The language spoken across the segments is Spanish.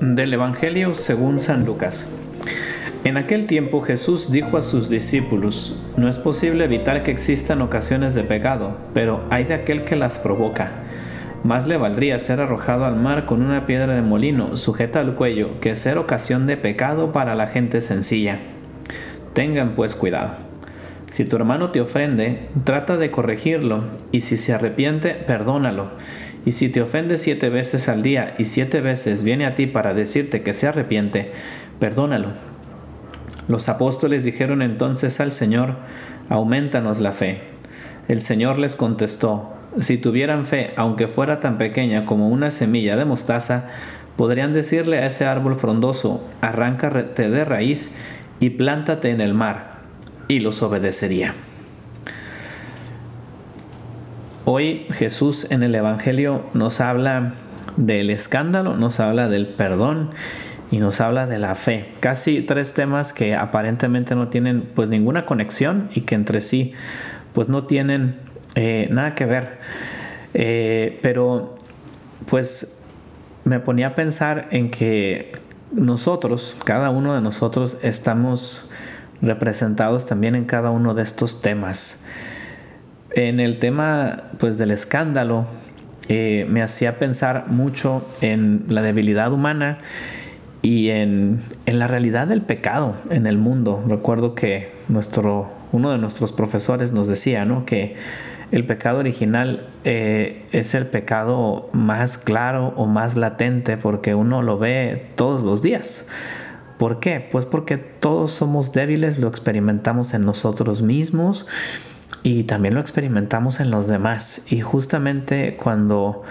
Del Evangelio según San Lucas. En aquel tiempo Jesús dijo a sus discípulos, No es posible evitar que existan ocasiones de pecado, pero hay de aquel que las provoca. Más le valdría ser arrojado al mar con una piedra de molino sujeta al cuello que ser ocasión de pecado para la gente sencilla. Tengan pues cuidado. Si tu hermano te ofende, trata de corregirlo, y si se arrepiente, perdónalo. Y si te ofende siete veces al día y siete veces viene a ti para decirte que se arrepiente, perdónalo. Los apóstoles dijeron entonces al Señor, aumentanos la fe. El Señor les contestó, si tuvieran fe, aunque fuera tan pequeña como una semilla de mostaza, podrían decirle a ese árbol frondoso, arráncate de raíz y plántate en el mar, y los obedecería. Hoy Jesús en el Evangelio nos habla del escándalo, nos habla del perdón y nos habla de la fe. Casi tres temas que aparentemente no tienen pues ninguna conexión y que entre sí pues no tienen eh, nada que ver. Eh, pero pues me ponía a pensar en que nosotros, cada uno de nosotros estamos representados también en cada uno de estos temas. En el tema pues del escándalo eh, me hacía pensar mucho en la debilidad humana y en, la realidad del pecado en el mundo. Recuerdo que nuestro, uno de nuestros profesores nos decía ¿no? que el pecado original eh, es el pecado más claro o más latente porque uno lo ve todos los días. ¿Por qué? Pues porque todos somos débiles, lo experimentamos en nosotros mismos y también lo experimentamos en los demás. Y justamente cuando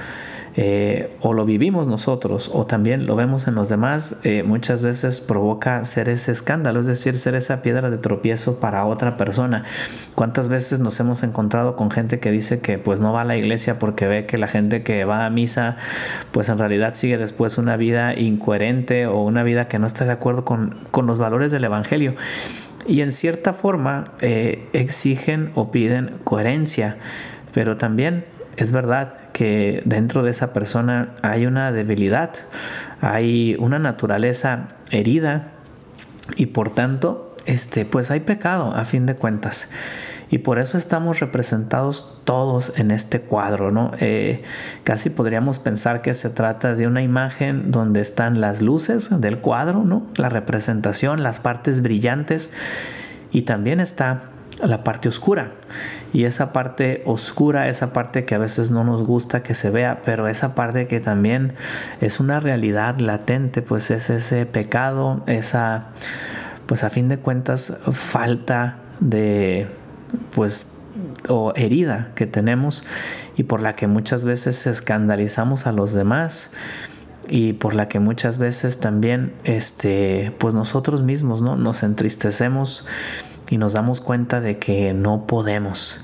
eh, o lo vivimos nosotros o también lo vemos en los demás, eh, muchas veces provoca ser ese escándalo, es decir, ser esa piedra de tropiezo para otra persona. ¿Cuántas veces nos hemos encontrado con gente que dice que pues no va a la iglesia porque ve que la gente que va a misa pues en realidad sigue después una vida incoherente o una vida que no está de acuerdo con, con los valores del Evangelio? y en cierta forma eh, exigen o piden coherencia, pero también es verdad que dentro de esa persona hay una debilidad, hay una naturaleza herida y por tanto, este, pues hay pecado a fin de cuentas. Y por eso estamos representados todos en este cuadro, ¿no? Eh, casi podríamos pensar que se trata de una imagen donde están las luces del cuadro, ¿no? La representación, las partes brillantes y también está la parte oscura. Y esa parte oscura, esa parte que a veces no nos gusta que se vea, pero esa parte que también es una realidad latente, pues es ese pecado, esa, pues a fin de cuentas, falta de, pues, o herida que tenemos y por la que muchas veces escandalizamos a los demás y por la que muchas veces también este pues nosotros mismos no nos entristecemos y nos damos cuenta de que no podemos.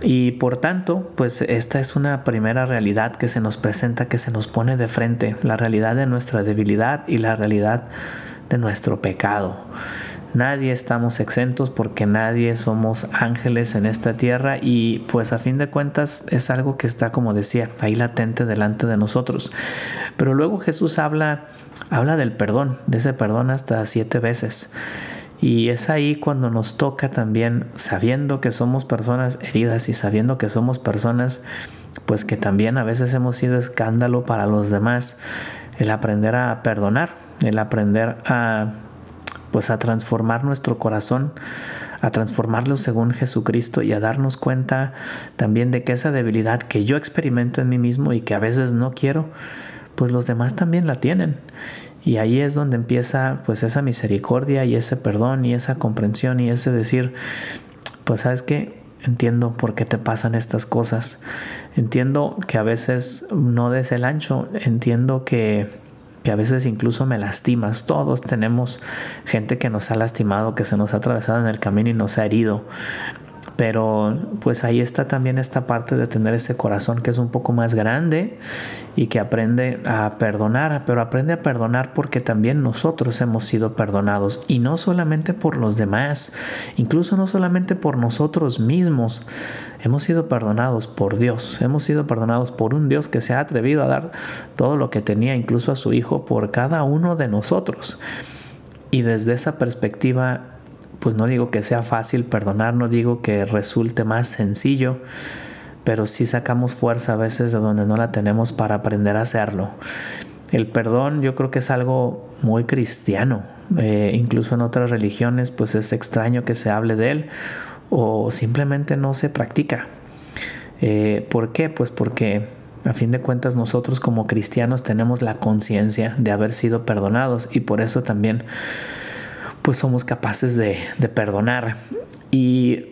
Y por tanto, pues esta es una primera realidad que se nos presenta, que se nos pone de frente, la realidad de nuestra debilidad y la realidad de nuestro pecado. Nadie estamos exentos porque nadie somos ángeles en esta tierra y pues a fin de cuentas es algo que está como decía ahí latente delante de nosotros. Pero luego Jesús habla habla del perdón, de ese perdón hasta siete veces. Y es ahí cuando nos toca también, sabiendo que somos personas heridas y sabiendo que somos personas, pues que también a veces hemos sido escándalo para los demás, el aprender a perdonar, el aprender a, pues a transformar nuestro corazón, a transformarlo según Jesucristo y a darnos cuenta también de que esa debilidad que yo experimento en mí mismo y que a veces no quiero, pues los demás también la tienen y ahí es donde empieza pues esa misericordia y ese perdón y esa comprensión y ese decir, pues sabes que entiendo por qué te pasan estas cosas. Entiendo que a veces no des el ancho, entiendo que, que a veces incluso me lastimas. Todos tenemos gente que nos ha lastimado, que se nos ha atravesado en el camino y nos ha herido. Pero pues ahí está también esta parte de tener ese corazón que es un poco más grande y que aprende a perdonar, pero aprende a perdonar porque también nosotros hemos sido perdonados y no solamente por los demás, incluso no solamente por nosotros mismos. Hemos sido perdonados por Dios, hemos sido perdonados por un Dios que se ha atrevido a dar todo lo que tenía, incluso a su Hijo, por cada uno de nosotros. Y desde esa perspectiva pues no digo que sea fácil perdonar, no digo que resulte más sencillo, pero sí sacamos fuerza a veces de donde no la tenemos para aprender a hacerlo. El perdón yo creo que es algo muy cristiano, eh, incluso en otras religiones pues es extraño que se hable de él o simplemente no se practica. Eh, ¿Por qué? Pues porque a fin de cuentas nosotros como cristianos tenemos la conciencia de haber sido perdonados y por eso también pues somos capaces de, perdonar. Y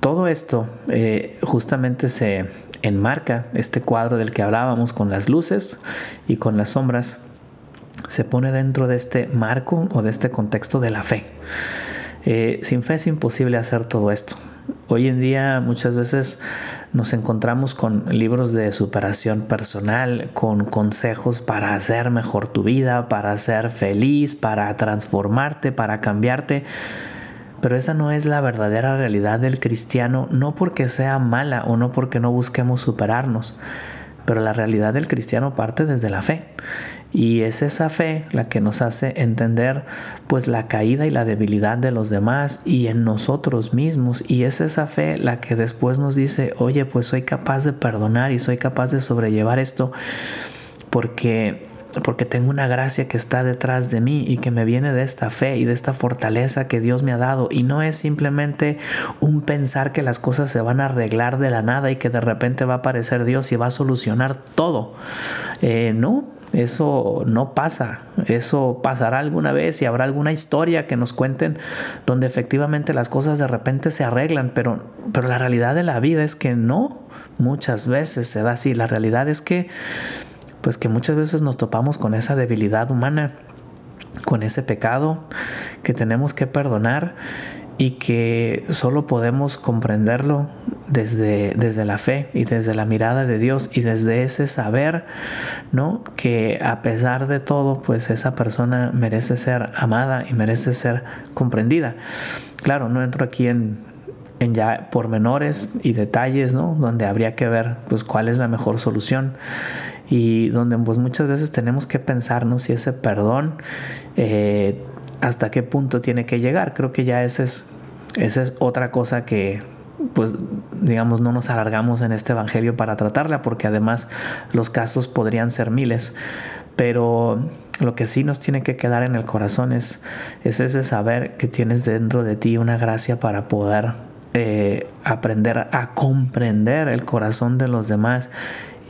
todo esto eh, justamente se enmarca, este cuadro del que hablábamos con las luces y con las sombras, se pone dentro de este marco o de este contexto de la fe. Eh, sin fe es imposible hacer todo esto. Hoy en día muchas veces nos encontramos con libros de superación personal, con consejos para hacer mejor tu vida, para ser feliz, para transformarte, para cambiarte. Pero esa no es la verdadera realidad del cristiano, no porque sea mala o no porque no busquemos superarnos, pero la realidad del cristiano parte desde la fe. Y es esa fe la que nos hace entender pues la caída y la debilidad de los demás y en nosotros mismos. Y es esa fe la que después nos dice, oye, pues soy capaz de perdonar y soy capaz de sobrellevar esto porque porque tengo una gracia que está detrás de mí y que me viene de esta fe y de esta fortaleza que Dios me ha dado. Y no es simplemente un pensar que las cosas se van a arreglar de la nada y que de repente va a aparecer Dios y va a solucionar todo. Eh, no, eso no pasa, eso pasará alguna vez y habrá alguna historia que nos cuenten donde efectivamente las cosas de repente se arreglan, pero, pero la realidad de la vida es que no, muchas veces se da así, la realidad es que pues que muchas veces nos topamos con esa debilidad humana, con ese pecado que tenemos que perdonar y que solo podemos comprenderlo desde, desde la fe y desde la mirada de Dios y desde ese saber, ¿no? Que a pesar de todo, pues esa persona merece ser amada y merece ser comprendida. Claro, no entro aquí en, en ya pormenores y detalles, ¿no? Donde habría que ver, pues, cuál es la mejor solución y donde pues muchas veces tenemos que pensarnos si ese perdón eh, hasta qué punto tiene que llegar. Creo que ya esa es, es otra cosa que pues digamos no nos alargamos en este evangelio para tratarla porque además los casos podrían ser miles pero lo que sí nos tiene que quedar en el corazón es, es ese saber que tienes dentro de ti una gracia para poder eh, aprender a comprender el corazón de los demás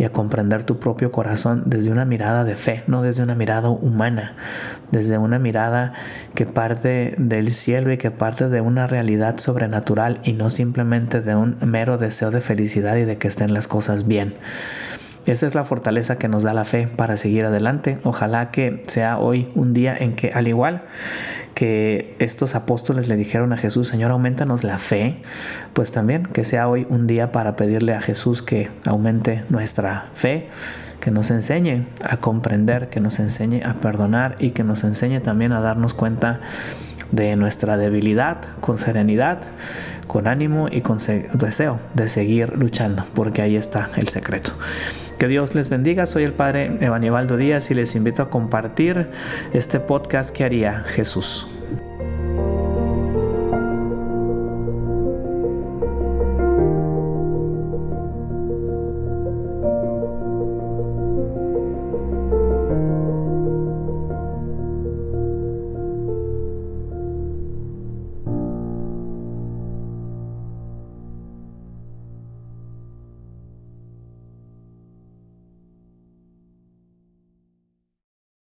y a comprender tu propio corazón desde una mirada de fe, no desde una mirada humana, desde una mirada que parte del cielo y que parte de una realidad sobrenatural y no simplemente de un mero deseo de felicidad y de que estén las cosas bien. Esa es la fortaleza que nos da la fe para seguir adelante. Ojalá que sea hoy un día en que, al igual que estos apóstoles le dijeron a Jesús, Señor, aumentanos la fe, pues también que sea hoy un día para pedirle a Jesús que aumente nuestra fe, que nos enseñe a comprender, que nos enseñe a perdonar y que nos enseñe también a darnos cuenta de nuestra debilidad con serenidad, con ánimo y con deseo de seguir luchando, porque ahí está el secreto. Que Dios les bendiga. Soy el Padre Evanievaldo Díaz y les invito a compartir este podcast que haría Jesús.